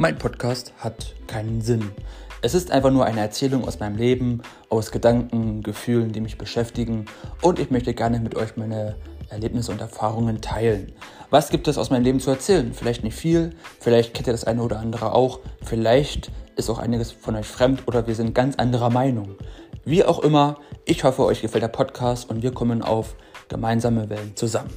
Mein Podcast hat keinen Sinn. Es ist einfach nur eine Erzählung aus meinem Leben, aus Gedanken, Gefühlen, die mich beschäftigen und ich möchte gerne mit euch meine Erlebnisse und Erfahrungen teilen. Was gibt es aus meinem Leben zu erzählen? Vielleicht nicht viel, vielleicht kennt ihr das eine oder andere auch, vielleicht ist auch einiges von euch fremd oder wir sind ganz anderer Meinung. Wie auch immer, ich hoffe, euch gefällt der Podcast und wir kommen auf gemeinsame Wellen zusammen.